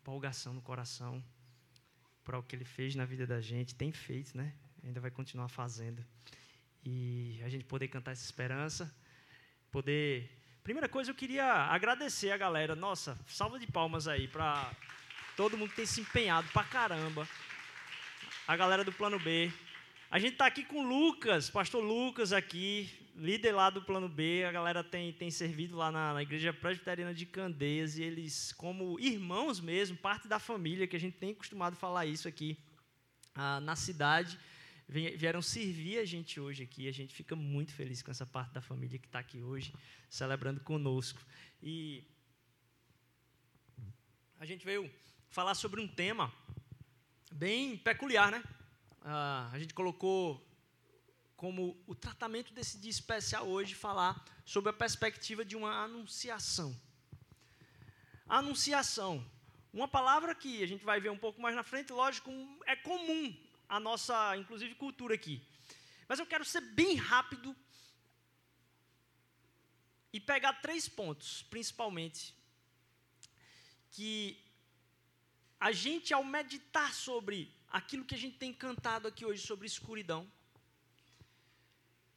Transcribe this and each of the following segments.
empolgação no coração para o que ele fez na vida da gente, tem feito, né? Ainda vai continuar fazendo. E a gente poder cantar essa esperança, poder. Primeira coisa, eu queria agradecer a galera. Nossa, salva de palmas aí para todo mundo que tem se empenhado pra caramba. A galera do Plano B. A gente está aqui com o Lucas, pastor Lucas aqui, líder lá do Plano B. A galera tem, tem servido lá na, na Igreja Presbiteriana de Candeias e eles, como irmãos mesmo, parte da família, que a gente tem costumado falar isso aqui ah, na cidade, vieram servir a gente hoje aqui. A gente fica muito feliz com essa parte da família que está aqui hoje, celebrando conosco. E a gente veio falar sobre um tema bem peculiar, né? Ah, a gente colocou como o tratamento desse dia especial hoje falar sobre a perspectiva de uma anunciação. Anunciação. Uma palavra que a gente vai ver um pouco mais na frente, lógico, é comum à nossa, inclusive, cultura aqui. Mas eu quero ser bem rápido e pegar três pontos, principalmente, que a gente, ao meditar sobre aquilo que a gente tem cantado aqui hoje sobre escuridão,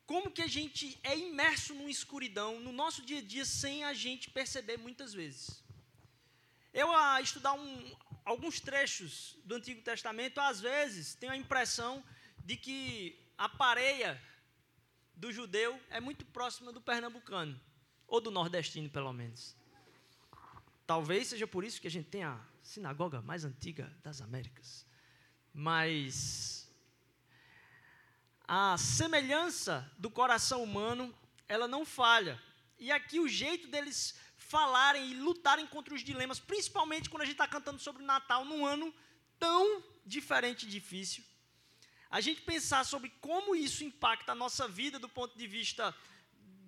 como que a gente é imerso numa escuridão no nosso dia a dia sem a gente perceber muitas vezes. Eu, a estudar um, alguns trechos do Antigo Testamento, às vezes tenho a impressão de que a pareia do judeu é muito próxima do pernambucano, ou do nordestino, pelo menos. Talvez seja por isso que a gente tem a sinagoga mais antiga das Américas. Mas a semelhança do coração humano, ela não falha. E aqui o jeito deles falarem e lutarem contra os dilemas, principalmente quando a gente está cantando sobre o Natal num ano tão diferente e difícil. A gente pensar sobre como isso impacta a nossa vida do ponto de vista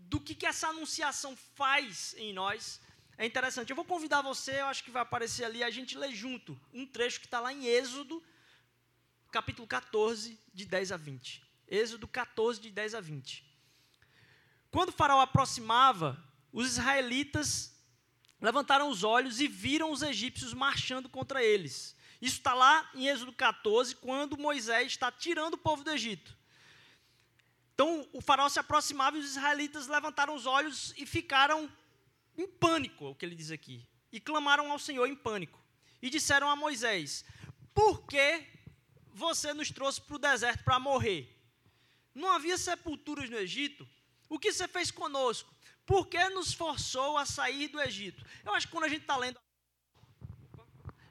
do que, que essa anunciação faz em nós, é interessante. Eu vou convidar você, eu acho que vai aparecer ali, a gente lê junto um trecho que está lá em Êxodo, capítulo 14, de 10 a 20. Êxodo 14, de 10 a 20. Quando o faraó aproximava, os israelitas levantaram os olhos e viram os egípcios marchando contra eles. Isso está lá em Êxodo 14, quando Moisés está tirando o povo do Egito. Então o faraó se aproximava e os israelitas levantaram os olhos e ficaram em pânico, é o que ele diz aqui. E clamaram ao Senhor em pânico. E disseram a Moisés: Por que você nos trouxe para o deserto para morrer? Não havia sepulturas no Egito? O que você fez conosco? Por que nos forçou a sair do Egito? Eu acho que quando a gente está lendo.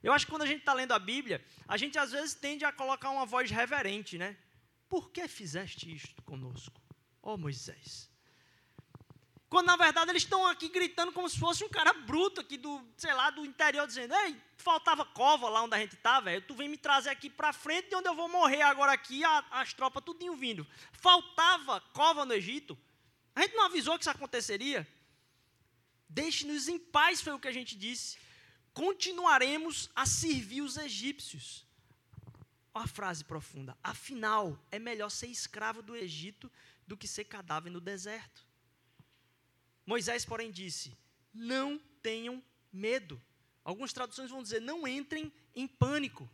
Eu acho que quando a gente está lendo a Bíblia, a gente às vezes tende a colocar uma voz reverente, né? Por que fizeste isto conosco? Ó oh, Moisés. Quando na verdade eles estão aqui gritando como se fosse um cara bruto aqui do, sei lá, do interior, dizendo: Ei, faltava cova lá onde a gente está, velho. Tu vem me trazer aqui para frente de onde eu vou morrer agora aqui, a, as tropas tudinho vindo. Faltava cova no Egito. A gente não avisou que isso aconteceria. Deixe-nos em paz, foi o que a gente disse. Continuaremos a servir os egípcios. Olha a frase profunda. Afinal, é melhor ser escravo do Egito do que ser cadáver no deserto. Moisés, porém, disse: Não tenham medo. Algumas traduções vão dizer: Não entrem em pânico.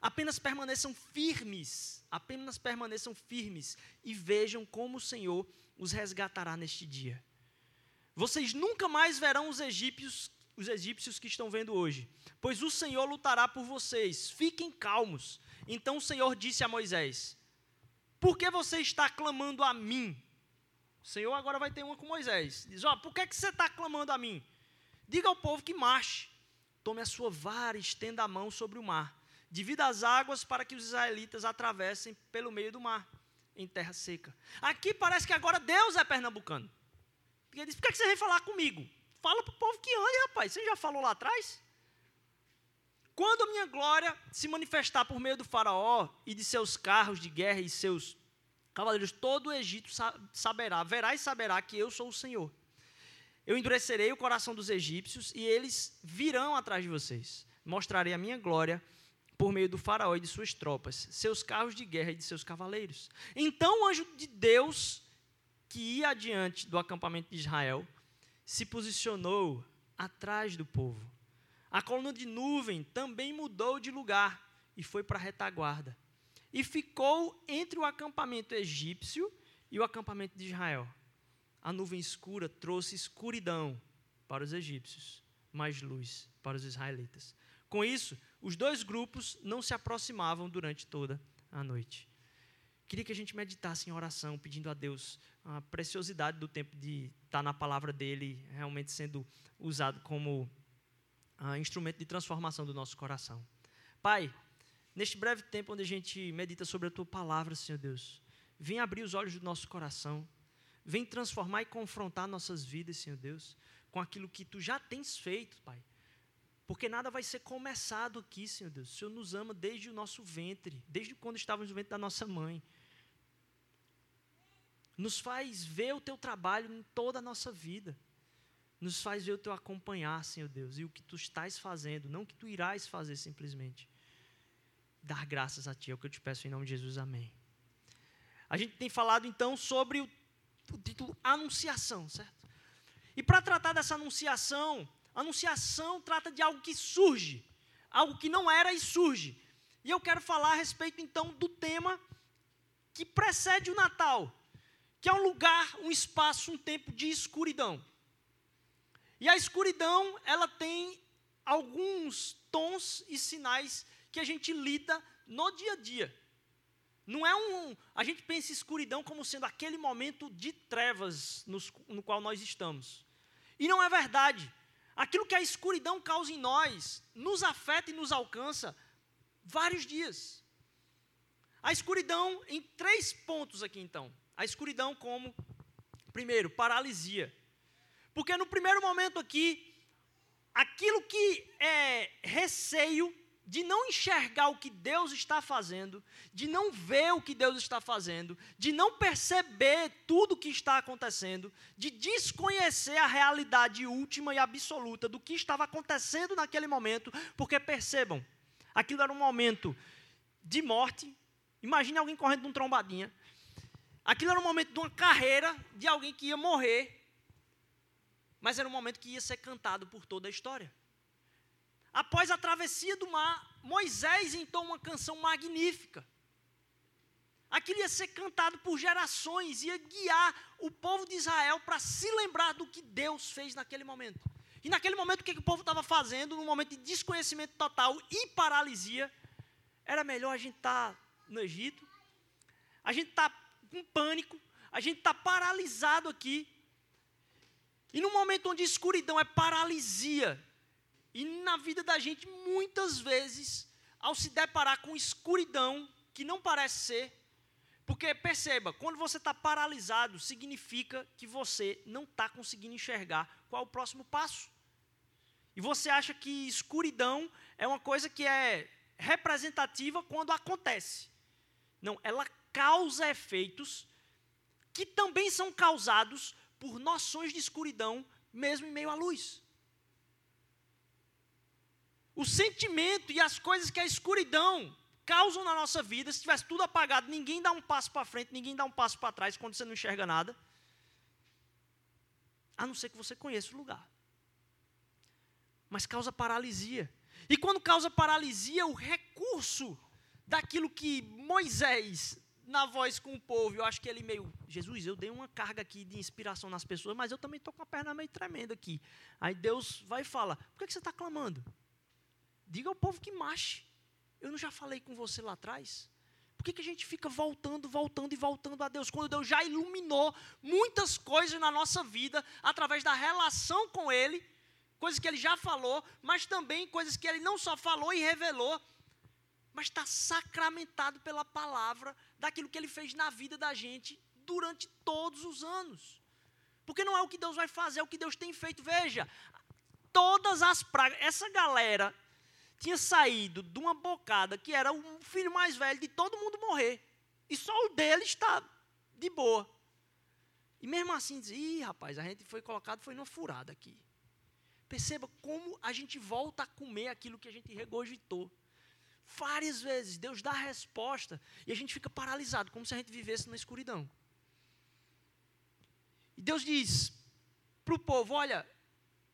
Apenas permaneçam firmes. Apenas permaneçam firmes e vejam como o Senhor os resgatará neste dia. Vocês nunca mais verão os egípcios, os egípcios que estão vendo hoje, pois o Senhor lutará por vocês. Fiquem calmos. Então o Senhor disse a Moisés: Por que você está clamando a mim? O Senhor agora vai ter uma com Moisés. Diz: Ó, por que, que você está clamando a mim? Diga ao povo que marche. Tome a sua vara e estenda a mão sobre o mar. Divida as águas para que os israelitas atravessem pelo meio do mar, em terra seca. Aqui parece que agora Deus é pernambucano. Porque ele diz: por que, que você vem falar comigo? Fala para o povo que ande, rapaz. Você já falou lá atrás? Quando a minha glória se manifestar por meio do faraó e de seus carros de guerra e seus Cavaleiros, todo o Egito saberá, verá e saberá que eu sou o Senhor. Eu endurecerei o coração dos egípcios e eles virão atrás de vocês. Mostrarei a minha glória por meio do faraó e de suas tropas, seus carros de guerra e de seus cavaleiros. Então o anjo de Deus, que ia adiante do acampamento de Israel, se posicionou atrás do povo. A coluna de nuvem também mudou de lugar e foi para a retaguarda. E ficou entre o acampamento egípcio e o acampamento de Israel. A nuvem escura trouxe escuridão para os egípcios, mais luz para os israelitas. Com isso, os dois grupos não se aproximavam durante toda a noite. Queria que a gente meditasse em oração, pedindo a Deus a preciosidade do tempo de estar na palavra dele, realmente sendo usado como uh, instrumento de transformação do nosso coração. Pai, neste breve tempo onde a gente medita sobre a tua palavra, Senhor Deus, vem abrir os olhos do nosso coração, vem transformar e confrontar nossas vidas, Senhor Deus, com aquilo que tu já tens feito, Pai. Porque nada vai ser começado aqui, Senhor Deus. O Senhor nos ama desde o nosso ventre, desde quando estávamos no ventre da nossa mãe. Nos faz ver o teu trabalho em toda a nossa vida. Nos faz ver o teu acompanhar, Senhor Deus, e o que tu estás fazendo, não o que tu irás fazer simplesmente. Dar graças a ti, é o que eu te peço em nome de Jesus, amém. A gente tem falado então sobre o, o título Anunciação, certo? E para tratar dessa anunciação, anunciação trata de algo que surge, algo que não era e surge. E eu quero falar a respeito então do tema que precede o Natal, que é um lugar, um espaço, um tempo de escuridão. E a escuridão, ela tem alguns tons e sinais que a gente lida no dia a dia. Não é um. A gente pensa escuridão como sendo aquele momento de trevas nos, no qual nós estamos. E não é verdade. Aquilo que a escuridão causa em nós nos afeta e nos alcança vários dias. A escuridão em três pontos aqui então. A escuridão como primeiro, paralisia. Porque no primeiro momento aqui, aquilo que é receio de não enxergar o que Deus está fazendo, de não ver o que Deus está fazendo, de não perceber tudo o que está acontecendo, de desconhecer a realidade última e absoluta do que estava acontecendo naquele momento, porque percebam, aquilo era um momento de morte. Imagine alguém correndo de trombadinha. Aquilo era um momento de uma carreira de alguém que ia morrer, mas era um momento que ia ser cantado por toda a história. Após a travessia do mar, Moisés entoa uma canção magnífica. Aquilo ia ser cantado por gerações, ia guiar o povo de Israel para se lembrar do que Deus fez naquele momento. E naquele momento, o que, que o povo estava fazendo, num momento de desconhecimento total e paralisia? Era melhor a gente estar tá no Egito, a gente está com pânico, a gente está paralisado aqui. E no momento onde escuridão é paralisia, e na vida da gente, muitas vezes, ao se deparar com escuridão, que não parece ser, porque perceba, quando você está paralisado, significa que você não está conseguindo enxergar qual é o próximo passo. E você acha que escuridão é uma coisa que é representativa quando acontece. Não, ela causa efeitos que também são causados por noções de escuridão, mesmo em meio à luz o sentimento e as coisas que a escuridão causam na nossa vida, se tivesse tudo apagado, ninguém dá um passo para frente, ninguém dá um passo para trás quando você não enxerga nada. A não ser que você conheça o lugar. Mas causa paralisia. E quando causa paralisia, o recurso daquilo que Moisés, na voz com o povo, eu acho que ele meio, Jesus, eu dei uma carga aqui de inspiração nas pessoas, mas eu também estou com a perna meio tremenda aqui. Aí Deus vai e fala: por que, que você está clamando? Diga ao povo que marche. Eu não já falei com você lá atrás? Por que, que a gente fica voltando, voltando e voltando a Deus? Quando Deus já iluminou muitas coisas na nossa vida, através da relação com Ele, coisas que Ele já falou, mas também coisas que Ele não só falou e revelou, mas está sacramentado pela palavra daquilo que Ele fez na vida da gente durante todos os anos. Porque não é o que Deus vai fazer, é o que Deus tem feito. Veja, todas as pragas, essa galera tinha saído de uma bocada que era o filho mais velho de todo mundo morrer. E só o dele está de boa. E mesmo assim diz, ih, rapaz, a gente foi colocado, foi numa furada aqui. Perceba como a gente volta a comer aquilo que a gente regurgitou. Várias vezes Deus dá a resposta e a gente fica paralisado, como se a gente vivesse na escuridão. E Deus diz para o povo: olha,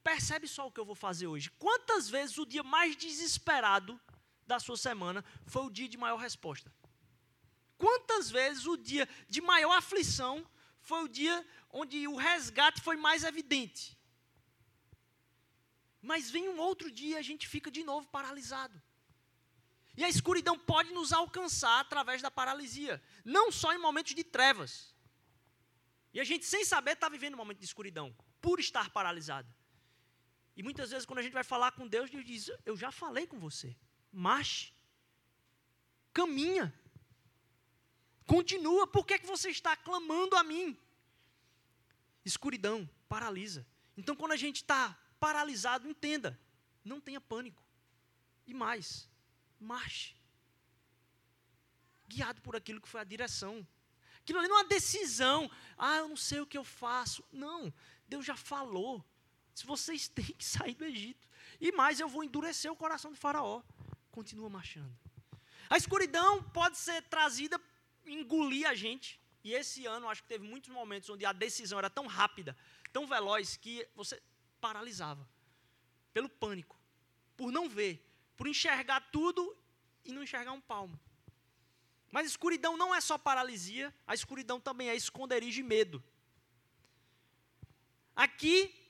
percebe só o que eu vou fazer hoje. Quantas vezes o dia mais desesperado da sua semana foi o dia de maior resposta? Quantas vezes o dia de maior aflição foi o dia onde o resgate foi mais evidente? Mas vem um outro dia e a gente fica de novo paralisado. E a escuridão pode nos alcançar através da paralisia, não só em momentos de trevas. E a gente, sem saber, está vivendo um momento de escuridão, por estar paralisado. E muitas vezes, quando a gente vai falar com Deus, Deus diz: Eu já falei com você. Marche. Caminha. Continua. Por que, é que você está clamando a mim? Escuridão, paralisa. Então, quando a gente está paralisado, entenda. Não tenha pânico. E mais, marche. Guiado por aquilo que foi a direção. Aquilo ali não é uma decisão. Ah, eu não sei o que eu faço. Não. Deus já falou vocês têm que sair do Egito. E mais, eu vou endurecer o coração de Faraó. Continua marchando. A escuridão pode ser trazida, engolir a gente. E esse ano, acho que teve muitos momentos onde a decisão era tão rápida, tão veloz, que você paralisava. Pelo pânico. Por não ver. Por enxergar tudo e não enxergar um palmo. Mas escuridão não é só paralisia, a escuridão também é esconderijo e medo. Aqui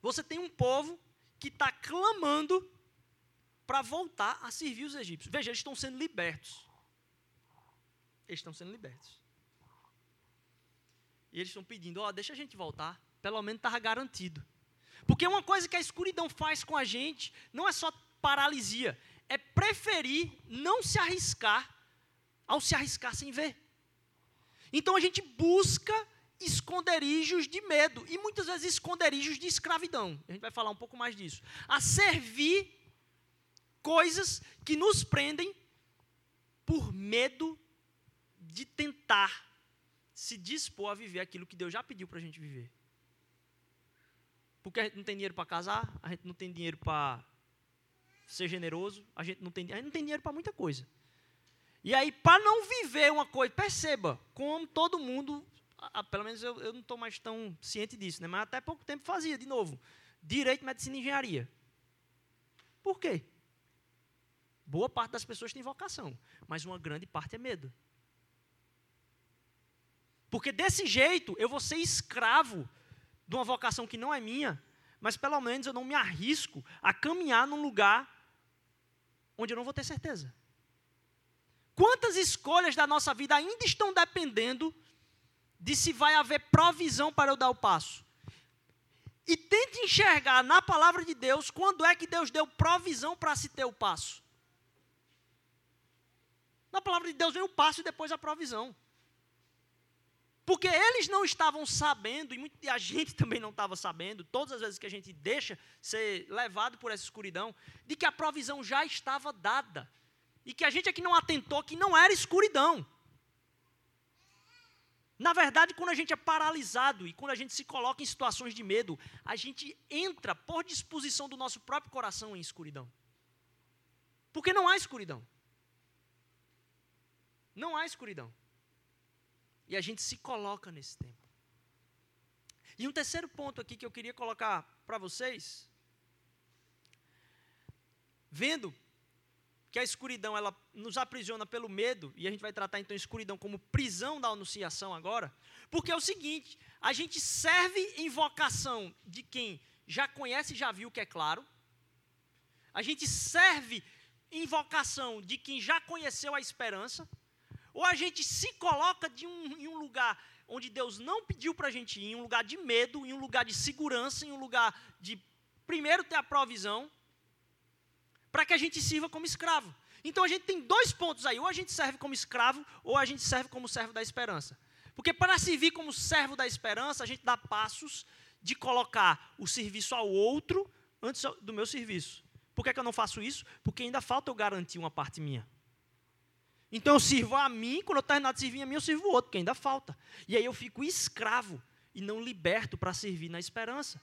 você tem um povo que está clamando para voltar a servir os egípcios. Veja, eles estão sendo libertos. Eles estão sendo libertos. E eles estão pedindo, ó, oh, deixa a gente voltar. Pelo menos estava garantido. Porque uma coisa que a escuridão faz com a gente não é só paralisia, é preferir não se arriscar ao se arriscar sem ver. Então a gente busca esconderijos de medo e muitas vezes esconderijos de escravidão. A gente vai falar um pouco mais disso. A servir coisas que nos prendem por medo de tentar se dispor a viver aquilo que Deus já pediu para a gente viver. Porque a gente não tem dinheiro para casar, a gente não tem dinheiro para ser generoso, a gente não tem, a gente não tem dinheiro para muita coisa. E aí, para não viver uma coisa, perceba, como todo mundo pelo menos eu, eu não estou mais tão ciente disso, né? mas até pouco tempo fazia, de novo, direito, medicina e engenharia. Por quê? Boa parte das pessoas tem vocação, mas uma grande parte é medo. Porque desse jeito eu vou ser escravo de uma vocação que não é minha, mas pelo menos eu não me arrisco a caminhar num lugar onde eu não vou ter certeza. Quantas escolhas da nossa vida ainda estão dependendo de se vai haver provisão para eu dar o passo. E tente enxergar na palavra de Deus quando é que Deus deu provisão para se ter o passo. Na palavra de Deus vem o passo e depois a provisão. Porque eles não estavam sabendo, e a gente também não estava sabendo, todas as vezes que a gente deixa ser levado por essa escuridão, de que a provisão já estava dada. E que a gente aqui não atentou que não era escuridão. Na verdade, quando a gente é paralisado e quando a gente se coloca em situações de medo, a gente entra por disposição do nosso próprio coração em escuridão. Porque não há escuridão. Não há escuridão. E a gente se coloca nesse tempo. E um terceiro ponto aqui que eu queria colocar para vocês, vendo que a escuridão ela nos aprisiona pelo medo, e a gente vai tratar então a escuridão como prisão da anunciação agora, porque é o seguinte, a gente serve em vocação de quem já conhece e já viu que é claro, a gente serve em vocação de quem já conheceu a esperança, ou a gente se coloca um, em um lugar onde Deus não pediu para a gente ir, em um lugar de medo, em um lugar de segurança, em um lugar de primeiro ter a provisão, para que a gente sirva como escravo. Então a gente tem dois pontos aí: ou a gente serve como escravo, ou a gente serve como servo da esperança. Porque para servir como servo da esperança, a gente dá passos de colocar o serviço ao outro antes do meu serviço. Por que, é que eu não faço isso? Porque ainda falta eu garantir uma parte minha. Então eu sirvo a mim, quando eu terminar de servir a mim, eu sirvo o outro, porque ainda falta. E aí eu fico escravo e não liberto para servir na esperança.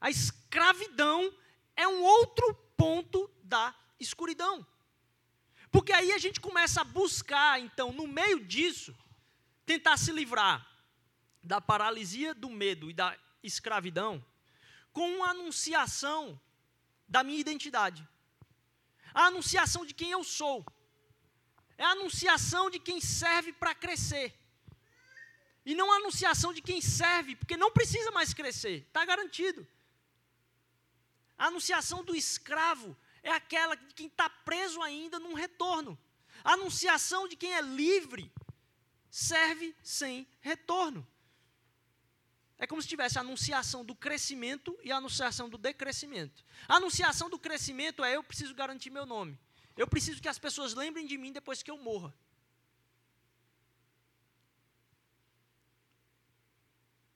A escravidão é um outro ponto da escuridão. Porque aí a gente começa a buscar, então, no meio disso, tentar se livrar da paralisia, do medo e da escravidão, com uma anunciação da minha identidade. A anunciação de quem eu sou. É a anunciação de quem serve para crescer. E não a anunciação de quem serve, porque não precisa mais crescer, está garantido. A anunciação do escravo é aquela de quem está preso ainda num retorno. A anunciação de quem é livre serve sem retorno. É como se tivesse a anunciação do crescimento e a anunciação do decrescimento. A anunciação do crescimento é eu preciso garantir meu nome. Eu preciso que as pessoas lembrem de mim depois que eu morra.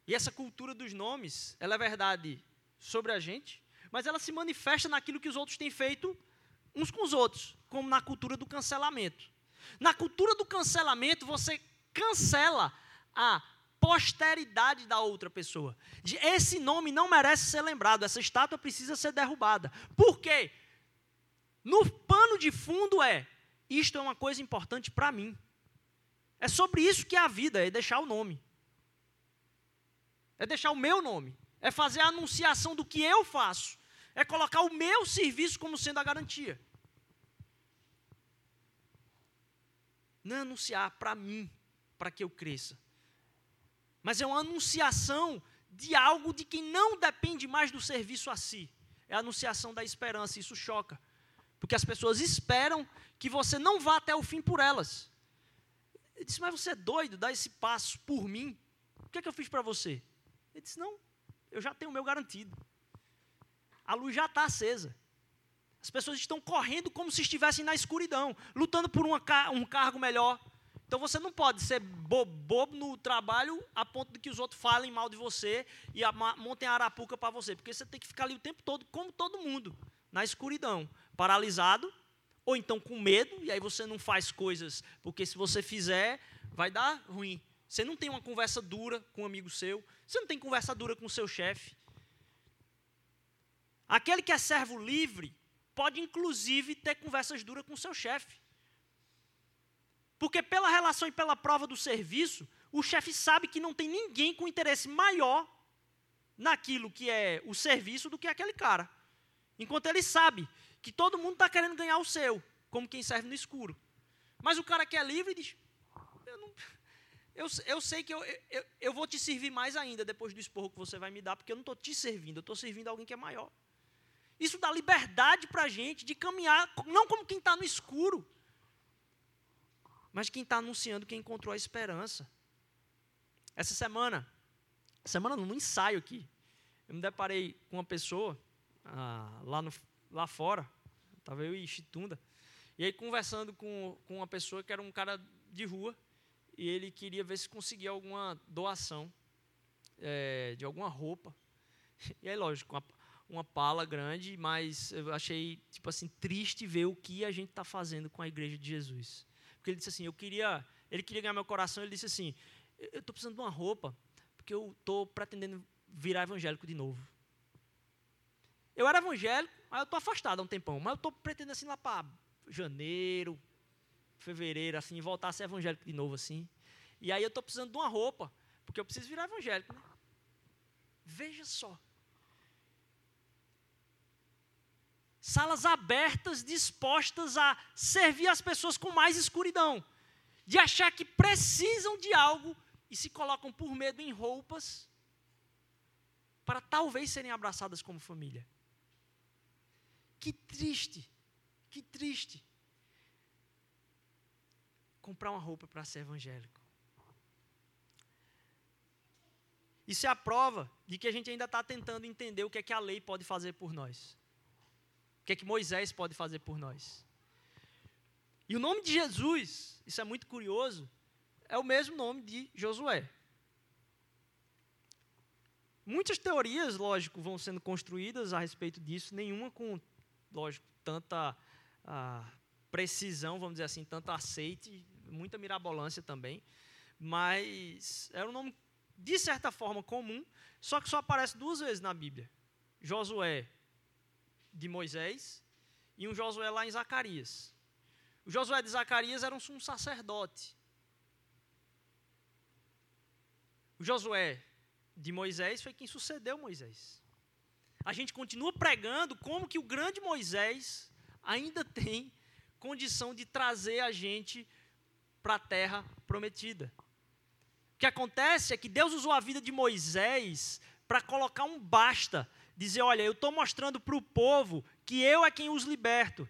E essa cultura dos nomes, ela é verdade sobre a gente, mas ela se manifesta naquilo que os outros têm feito uns com os outros, como na cultura do cancelamento. Na cultura do cancelamento, você cancela a posteridade da outra pessoa. Esse nome não merece ser lembrado, essa estátua precisa ser derrubada. Por quê? No pano de fundo é: isto é uma coisa importante para mim. É sobre isso que é a vida, é deixar o nome. É deixar o meu nome. É fazer a anunciação do que eu faço. É colocar o meu serviço como sendo a garantia. Não é anunciar para mim, para que eu cresça mas é uma anunciação de algo de quem não depende mais do serviço a si. É a anunciação da esperança, isso choca. Porque as pessoas esperam que você não vá até o fim por elas. Ele disse, mas você é doido, dá esse passo por mim. O que é que eu fiz para você? Ele disse, não, eu já tenho o meu garantido. A luz já está acesa. As pessoas estão correndo como se estivessem na escuridão, lutando por uma, um cargo melhor, então você não pode ser bobo no trabalho a ponto de que os outros falem mal de você e montem a arapuca para você, porque você tem que ficar ali o tempo todo, como todo mundo, na escuridão, paralisado, ou então com medo, e aí você não faz coisas, porque se você fizer, vai dar ruim. Você não tem uma conversa dura com um amigo seu, você não tem conversa dura com o seu chefe. Aquele que é servo livre pode, inclusive, ter conversas duras com o seu chefe. Porque pela relação e pela prova do serviço, o chefe sabe que não tem ninguém com interesse maior naquilo que é o serviço do que aquele cara. Enquanto ele sabe que todo mundo está querendo ganhar o seu, como quem serve no escuro. Mas o cara que é livre diz: Eu, não, eu, eu sei que eu, eu, eu vou te servir mais ainda depois do esporro que você vai me dar, porque eu não estou te servindo, eu estou servindo alguém que é maior. Isso dá liberdade para a gente de caminhar, não como quem está no escuro, mas quem está anunciando quem encontrou a esperança. Essa semana, semana no ensaio aqui, eu me deparei com uma pessoa ah, lá, no, lá fora, estava eu e Chitunda, e aí conversando com, com uma pessoa que era um cara de rua, e ele queria ver se conseguia alguma doação é, de alguma roupa. E aí, lógico, uma, pala grande, mas eu achei, tipo assim, triste ver o que a gente está fazendo com a igreja de Jesus. Porque ele disse assim, eu queria, ele queria ganhar meu coração, ele disse assim, eu estou precisando de uma roupa, porque eu estou pretendendo virar evangélico de novo. Eu era evangélico, mas eu estou afastado há um tempão, mas eu estou pretendendo assim lá para janeiro, fevereiro, assim, voltar a ser evangélico de novo, assim. E aí eu estou precisando de uma roupa, porque eu preciso virar evangélico, né? Veja só. Salas abertas, dispostas a servir as pessoas com mais escuridão, de achar que precisam de algo e se colocam por medo em roupas para talvez serem abraçadas como família. Que triste, que triste. Comprar uma roupa para ser evangélico. Isso é a prova de que a gente ainda está tentando entender o que é que a lei pode fazer por nós. O que é que Moisés pode fazer por nós? E o nome de Jesus, isso é muito curioso, é o mesmo nome de Josué. Muitas teorias, lógico, vão sendo construídas a respeito disso, nenhuma com, lógico, tanta ah, precisão, vamos dizer assim, tanto aceite, muita mirabolância também, mas era um nome, de certa forma, comum, só que só aparece duas vezes na Bíblia. Josué de Moisés e um Josué lá em Zacarias. O Josué de Zacarias era um sumo sacerdote. O Josué de Moisés foi quem sucedeu Moisés. a gente continua pregando como que o grande Moisés ainda tem condição de trazer a gente para a terra prometida. O que acontece é que Deus usou a vida de Moisés para colocar um basta, dizer: olha, eu estou mostrando para o povo que eu é quem os liberto.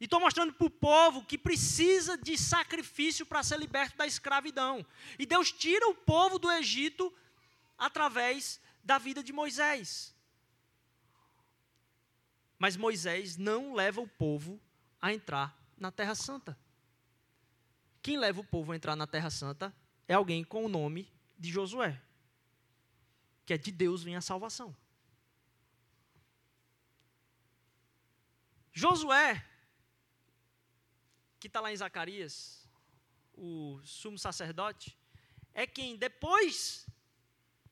E estou mostrando para o povo que precisa de sacrifício para ser liberto da escravidão. E Deus tira o povo do Egito através da vida de Moisés. Mas Moisés não leva o povo a entrar na Terra Santa. Quem leva o povo a entrar na Terra Santa é alguém com o nome de Josué, que é de Deus vem a salvação. Josué que está lá em Zacarias, o sumo sacerdote, é quem, depois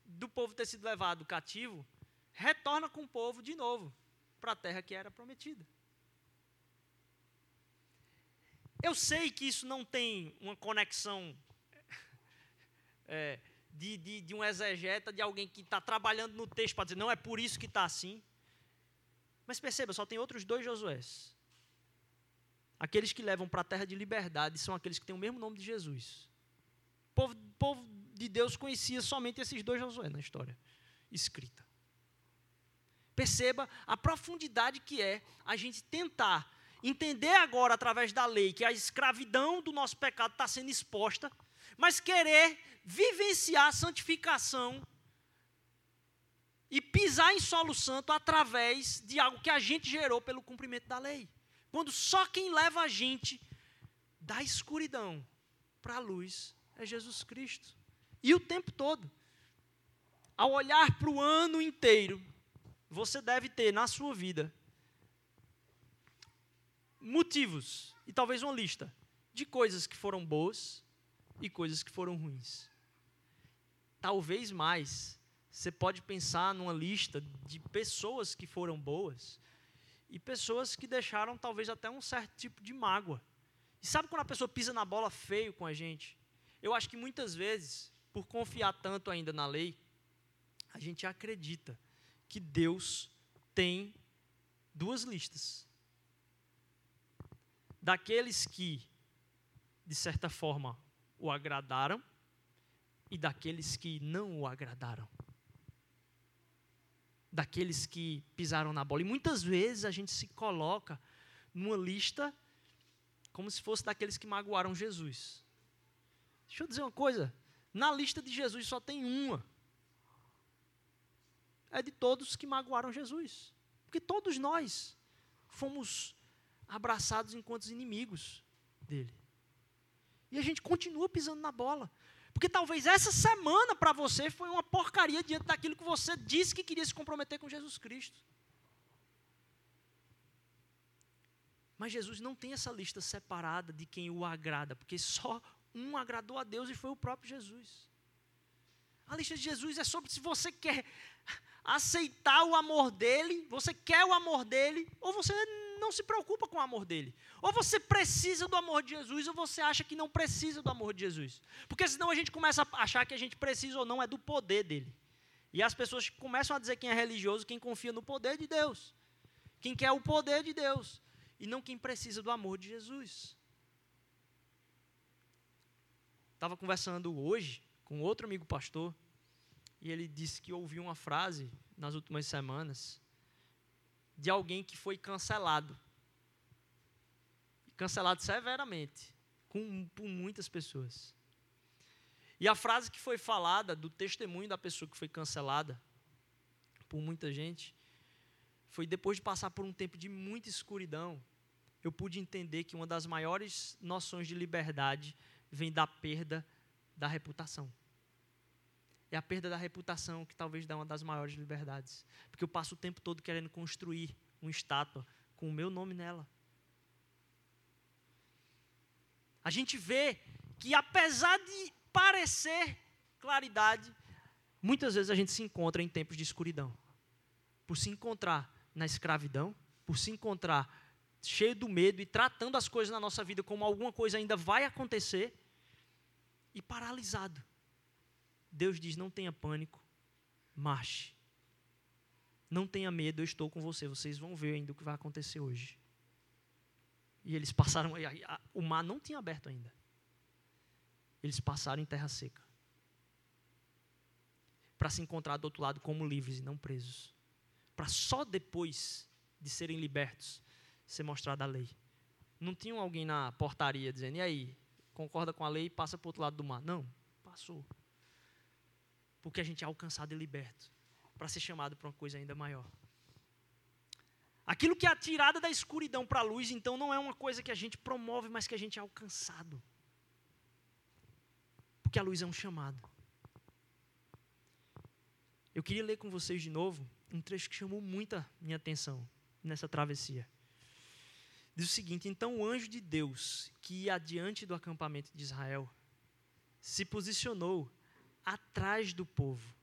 do povo ter sido levado cativo, retorna com o povo de novo para a terra que era prometida. Eu sei que isso não tem uma conexão é, de, de, de, um exegeta, de alguém que está trabalhando no texto para dizer, não é por isso que está assim. Mas perceba, só tem outros dois Josués. Aqueles que levam para a terra de liberdade são aqueles que têm o mesmo nome de Jesus. O povo, povo de Deus conhecia somente esses dois Josué na história escrita. Perceba a profundidade que é a gente tentar entender agora, através da lei, que a escravidão do nosso pecado está sendo exposta, mas querer vivenciar a santificação e pisar em solo santo através de algo que a gente gerou pelo cumprimento da lei. Quando só quem leva a gente da escuridão para a luz é Jesus Cristo. E o tempo todo. Ao olhar para o ano inteiro, você deve ter na sua vida motivos e talvez uma lista de coisas que foram boas e coisas que foram ruins. Talvez mais, você pode pensar numa lista de pessoas que foram boas e pessoas que deixaram talvez até um certo tipo de mágoa. E sabe quando a pessoa pisa na bola feio com a gente? Eu acho que muitas vezes, por confiar tanto ainda na lei, a gente acredita que Deus tem duas listas. Daqueles que, de certa forma, o agradaram e daqueles que não o agradaram daqueles que pisaram na bola. E muitas vezes a gente se coloca numa lista como se fosse daqueles que magoaram Jesus. Deixa eu dizer uma coisa: na lista de Jesus só tem uma. É de todos que magoaram Jesus. Porque todos nós fomos abraçados enquanto inimigos dele. E a gente continua pisando na bola. Porque talvez essa semana para você foi uma porcaria diante daquilo que você disse que queria se comprometer com Jesus Cristo. Mas Jesus não tem essa lista separada de quem o agrada, porque só um agradou a Deus e foi o próprio Jesus. A lista de Jesus é sobre se você quer aceitar o amor dele, você quer o amor dele, ou você não se preocupa com o amor dele. Ou você precisa do amor de Jesus, ou você acha que não precisa do amor de Jesus. Porque senão a gente começa a achar que a gente precisa ou não é do poder dele. E as pessoas começam a dizer quem é religioso, quem confia no poder de Deus. Quem quer o poder de Deus. E não quem precisa do amor de Jesus. Estava conversando hoje com outro amigo pastor, e ele disse que ouviu uma frase nas últimas semanas de alguém que foi cancelado. Cancelado severamente, com, por muitas pessoas. E a frase que foi falada do testemunho da pessoa que foi cancelada por muita gente foi depois de passar por um tempo de muita escuridão, eu pude entender que uma das maiores noções de liberdade vem da perda da reputação. É a perda da reputação que talvez dá uma das maiores liberdades. Porque eu passo o tempo todo querendo construir uma estátua com o meu nome nela. A gente vê que apesar de parecer claridade, muitas vezes a gente se encontra em tempos de escuridão. Por se encontrar na escravidão, por se encontrar cheio do medo e tratando as coisas na nossa vida como alguma coisa ainda vai acontecer e paralisado. Deus diz: não tenha pânico, marche. Não tenha medo, eu estou com você. Vocês vão ver ainda o que vai acontecer hoje. E eles passaram. O mar não tinha aberto ainda. Eles passaram em terra seca. Para se encontrar do outro lado como livres e não presos. Para só depois de serem libertos ser mostrada a lei. Não tinha alguém na portaria dizendo, e aí, concorda com a lei e passa para o outro lado do mar. Não, passou. Porque a gente é alcançado e liberto para ser chamado para uma coisa ainda maior. Aquilo que é tirada da escuridão para a luz, então, não é uma coisa que a gente promove, mas que a gente é alcançado. Porque a luz é um chamado. Eu queria ler com vocês de novo um trecho que chamou muita minha atenção nessa travessia. Diz o seguinte: Então o anjo de Deus, que ia adiante do acampamento de Israel, se posicionou atrás do povo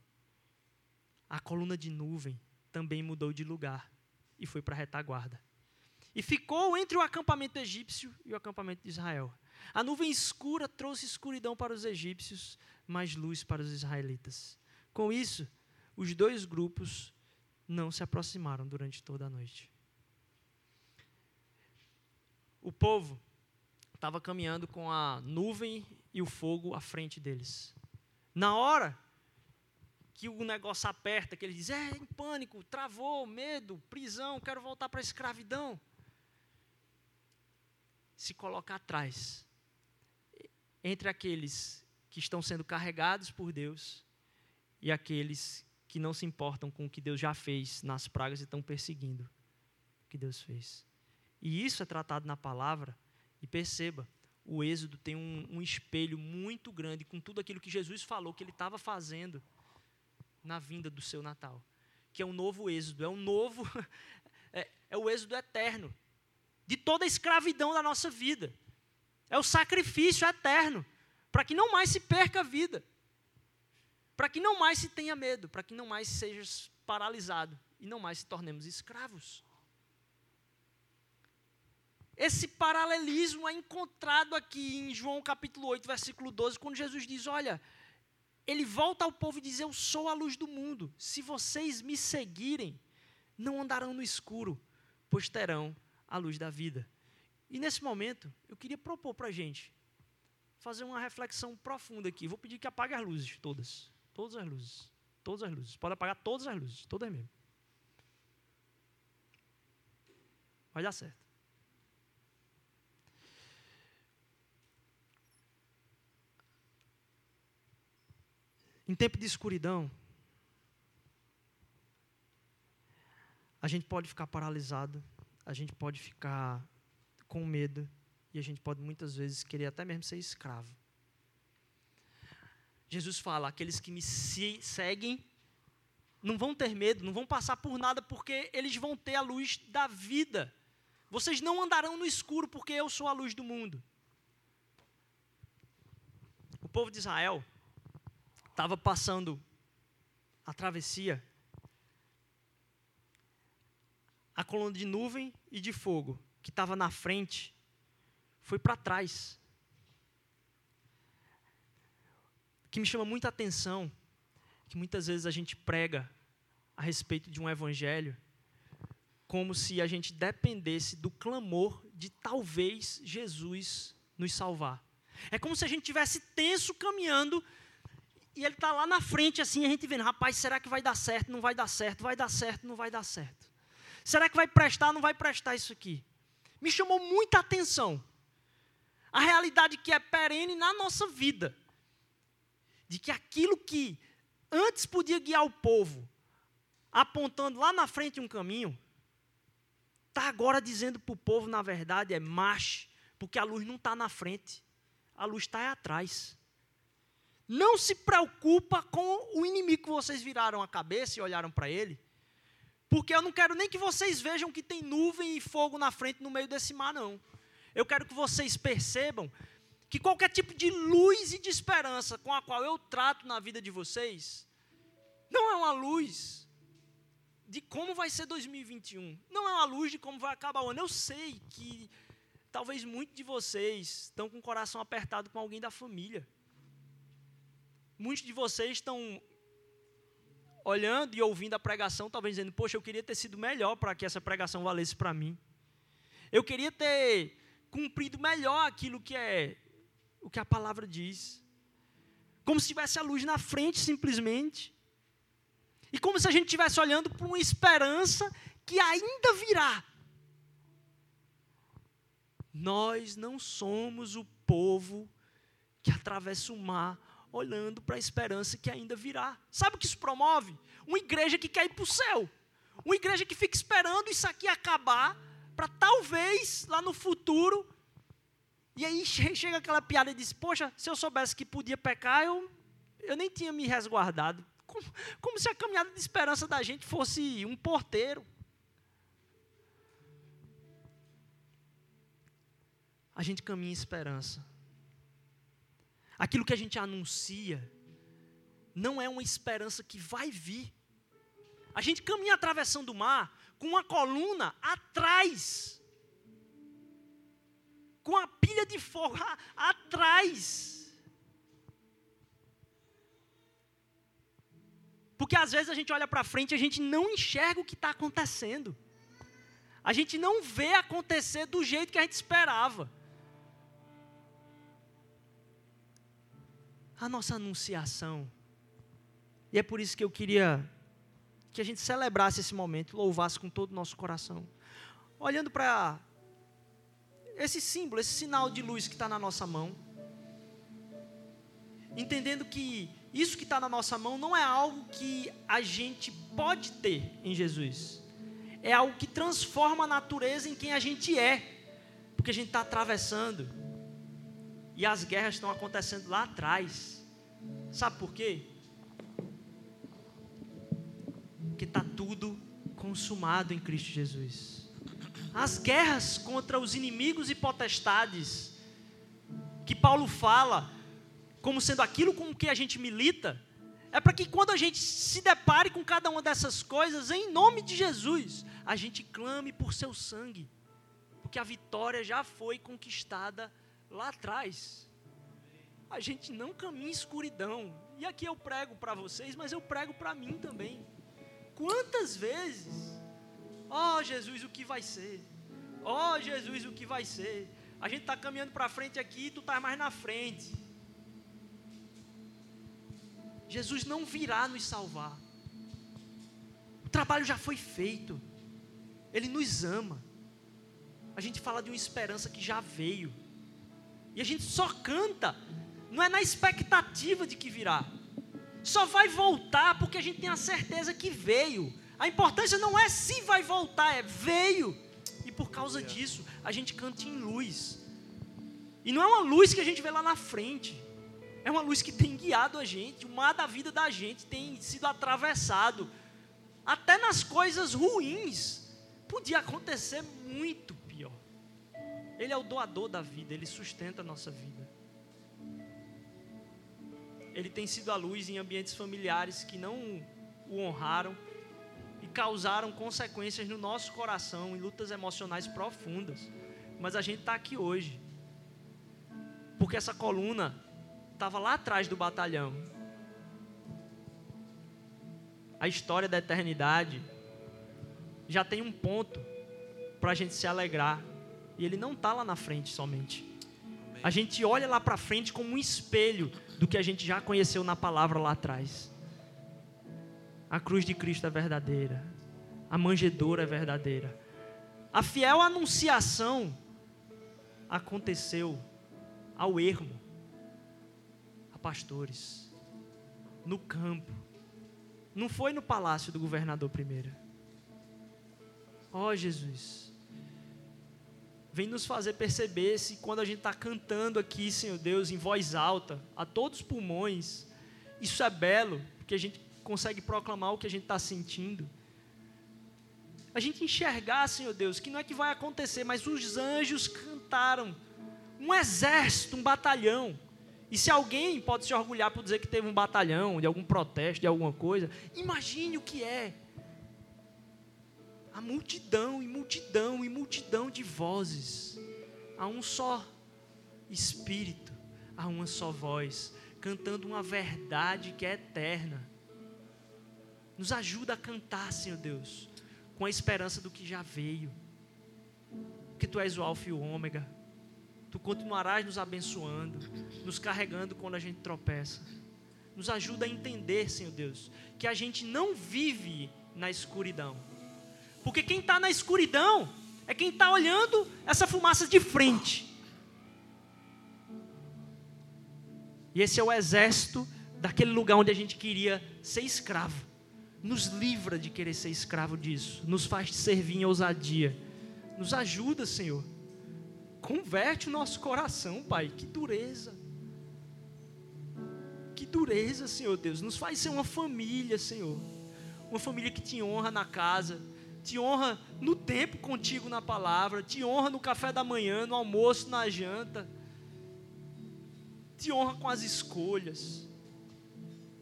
a coluna de nuvem também mudou de lugar e foi para a retaguarda. E ficou entre o acampamento egípcio e o acampamento de Israel. A nuvem escura trouxe escuridão para os egípcios, mas luz para os israelitas. Com isso, os dois grupos não se aproximaram durante toda a noite. O povo estava caminhando com a nuvem e o fogo à frente deles. Na hora que o negócio aperta, que ele diz, é, em pânico, travou, medo, prisão, quero voltar para a escravidão. Se coloca atrás, entre aqueles que estão sendo carregados por Deus e aqueles que não se importam com o que Deus já fez nas pragas e estão perseguindo o que Deus fez. E isso é tratado na palavra, e perceba, o Êxodo tem um, um espelho muito grande com tudo aquilo que Jesus falou que ele estava fazendo na vinda do seu Natal, que é um novo êxodo, é um novo, é, é o êxodo eterno de toda a escravidão da nossa vida. É o sacrifício eterno para que não mais se perca a vida, para que não mais se tenha medo, para que não mais seja paralisado e não mais se tornemos escravos. Esse paralelismo é encontrado aqui em João capítulo 8, versículo 12, quando Jesus diz: Olha, ele volta ao povo e diz: Eu sou a luz do mundo. Se vocês me seguirem, não andarão no escuro, pois terão a luz da vida. E nesse momento, eu queria propor para a gente fazer uma reflexão profunda aqui. Vou pedir que apague as luzes, todas. Todas as luzes. Todas as luzes. Pode apagar todas as luzes, todas mesmo. Vai dar certo. Em tempo de escuridão, a gente pode ficar paralisado, a gente pode ficar com medo e a gente pode muitas vezes querer até mesmo ser escravo. Jesus fala: aqueles que me seguem não vão ter medo, não vão passar por nada, porque eles vão ter a luz da vida. Vocês não andarão no escuro, porque eu sou a luz do mundo. O povo de Israel estava passando a travessia, a coluna de nuvem e de fogo que estava na frente foi para trás. O que me chama muita atenção que muitas vezes a gente prega a respeito de um evangelho como se a gente dependesse do clamor de talvez Jesus nos salvar. É como se a gente tivesse tenso caminhando e ele está lá na frente, assim, a gente vendo, rapaz, será que vai dar certo? Não vai dar certo, vai dar certo, não vai dar certo. Será que vai prestar? Não vai prestar isso aqui. Me chamou muita atenção a realidade que é perene na nossa vida. De que aquilo que antes podia guiar o povo, apontando lá na frente um caminho, está agora dizendo para o povo, na verdade, é marche, porque a luz não está na frente, a luz está atrás. Não se preocupa com o inimigo que vocês viraram a cabeça e olharam para ele. Porque eu não quero nem que vocês vejam que tem nuvem e fogo na frente no meio desse mar, não. Eu quero que vocês percebam que qualquer tipo de luz e de esperança com a qual eu trato na vida de vocês, não é uma luz de como vai ser 2021. Não é uma luz de como vai acabar o ano. Eu sei que talvez muitos de vocês estão com o coração apertado com alguém da família. Muitos de vocês estão olhando e ouvindo a pregação, talvez dizendo: Poxa, eu queria ter sido melhor para que essa pregação valesse para mim. Eu queria ter cumprido melhor aquilo que é o que a palavra diz. Como se tivesse a luz na frente, simplesmente. E como se a gente estivesse olhando para uma esperança que ainda virá. Nós não somos o povo que atravessa o mar olhando para a esperança que ainda virá. Sabe o que isso promove? Uma igreja que quer ir para o céu. Uma igreja que fica esperando isso aqui acabar, para talvez lá no futuro. E aí chega aquela piada e diz: Poxa, se eu soubesse que podia pecar, eu, eu nem tinha me resguardado. Como, como se a caminhada de esperança da gente fosse um porteiro. A gente caminha em esperança. Aquilo que a gente anuncia não é uma esperança que vai vir. A gente caminha atravessando o mar com uma coluna atrás, com a pilha de fogo atrás. Porque às vezes a gente olha para frente e a gente não enxerga o que está acontecendo. A gente não vê acontecer do jeito que a gente esperava. A nossa anunciação. E é por isso que eu queria que a gente celebrasse esse momento, louvasse com todo o nosso coração. Olhando para esse símbolo, esse sinal de luz que está na nossa mão. Entendendo que isso que está na nossa mão não é algo que a gente pode ter em Jesus. É algo que transforma a natureza em quem a gente é. Porque a gente está atravessando e as guerras estão acontecendo lá atrás. Sabe por quê? Porque está tudo consumado em Cristo Jesus. As guerras contra os inimigos e potestades, que Paulo fala, como sendo aquilo com que a gente milita, é para que quando a gente se depare com cada uma dessas coisas, em nome de Jesus, a gente clame por seu sangue, porque a vitória já foi conquistada lá atrás. A gente não caminha em escuridão. E aqui eu prego para vocês, mas eu prego para mim também. Quantas vezes? Ó oh, Jesus, o que vai ser? Ó oh, Jesus, o que vai ser? A gente está caminhando para frente aqui e tu estás mais na frente. Jesus não virá nos salvar. O trabalho já foi feito. Ele nos ama. A gente fala de uma esperança que já veio. E a gente só canta, não é na expectativa de que virá. Só vai voltar porque a gente tem a certeza que veio. A importância não é se vai voltar, é veio. E por causa disso, a gente canta em luz. E não é uma luz que a gente vê lá na frente. É uma luz que tem guiado a gente. O mar da vida da gente tem sido atravessado. Até nas coisas ruins. Podia acontecer muito ele é o doador da vida, ele sustenta a nossa vida. Ele tem sido a luz em ambientes familiares que não o honraram e causaram consequências no nosso coração, em lutas emocionais profundas. Mas a gente está aqui hoje, porque essa coluna estava lá atrás do batalhão. A história da eternidade já tem um ponto para a gente se alegrar. E ele não está lá na frente somente. A gente olha lá para frente como um espelho do que a gente já conheceu na palavra lá atrás. A cruz de Cristo é verdadeira. A manjedoura é verdadeira. A fiel anunciação aconteceu ao ermo, a pastores, no campo. Não foi no palácio do governador primeiro. Ó oh, Jesus vem nos fazer perceber se quando a gente está cantando aqui, Senhor Deus, em voz alta, a todos os pulmões, isso é belo, porque a gente consegue proclamar o que a gente está sentindo. A gente enxergar, Senhor Deus, que não é que vai acontecer, mas os anjos cantaram, um exército, um batalhão. E se alguém pode se orgulhar por dizer que teve um batalhão, de algum protesto, de alguma coisa, imagine o que é a multidão e multidão e multidão de vozes, a um só espírito, a uma só voz, cantando uma verdade que é eterna. Nos ajuda a cantar, Senhor Deus, com a esperança do que já veio. Que tu és o Alfa e o Ômega. Tu continuarás nos abençoando, nos carregando quando a gente tropeça. Nos ajuda a entender, Senhor Deus, que a gente não vive na escuridão. Porque quem está na escuridão é quem está olhando essa fumaça de frente. E esse é o exército daquele lugar onde a gente queria ser escravo. Nos livra de querer ser escravo disso. Nos faz servir em ousadia. Nos ajuda, Senhor. Converte o nosso coração, Pai. Que dureza. Que dureza, Senhor Deus. Nos faz ser uma família, Senhor. Uma família que te honra na casa, te honra no tempo contigo na palavra, te honra no café da manhã, no almoço, na janta te honra com as escolhas.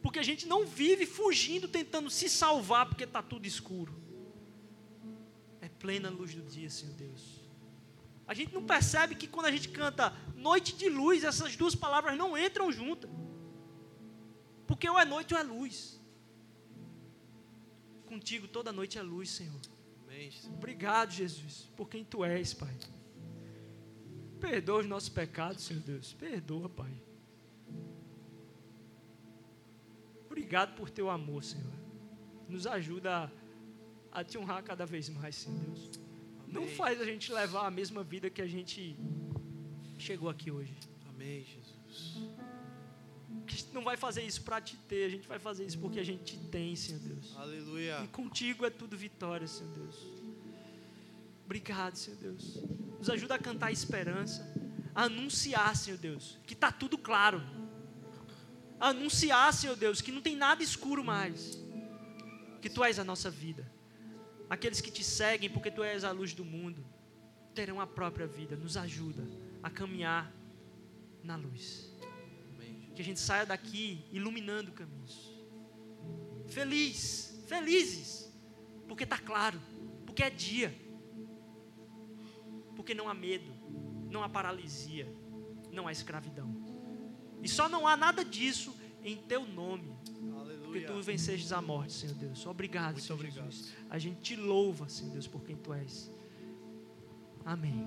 Porque a gente não vive fugindo, tentando se salvar porque está tudo escuro. É plena luz do dia, Senhor Deus. A gente não percebe que quando a gente canta noite de luz, essas duas palavras não entram juntas. Porque ou é noite ou é luz. Contigo toda noite é luz, Senhor. Obrigado, Jesus, por quem tu és, Pai. Perdoa os nossos pecados, Senhor Deus. Perdoa, Pai. Obrigado por teu amor, Senhor. Nos ajuda a, a te honrar cada vez mais, Senhor Deus. Amém. Não faz a gente levar a mesma vida que a gente chegou aqui hoje. Amém, Jesus. A gente não vai fazer isso para te ter, a gente vai fazer isso porque a gente te tem, Senhor Deus. Aleluia. E contigo é tudo vitória, Senhor Deus. Obrigado, Senhor Deus. Nos ajuda a cantar a esperança, a anunciar, Senhor Deus, que está tudo claro anunciar, Senhor Deus, que não tem nada escuro mais, que Tu és a nossa vida. Aqueles que te seguem, porque Tu és a luz do mundo, terão a própria vida. Nos ajuda a caminhar na luz. Que a gente saia daqui iluminando caminhos. Feliz, felizes, porque está claro, porque é dia, porque não há medo, não há paralisia, não há escravidão. E só não há nada disso em teu nome. Porque tu vencestes a morte, Senhor Deus. Obrigado, Muito Senhor obrigado. Jesus. A gente te louva, Senhor Deus, por quem tu és. Amém.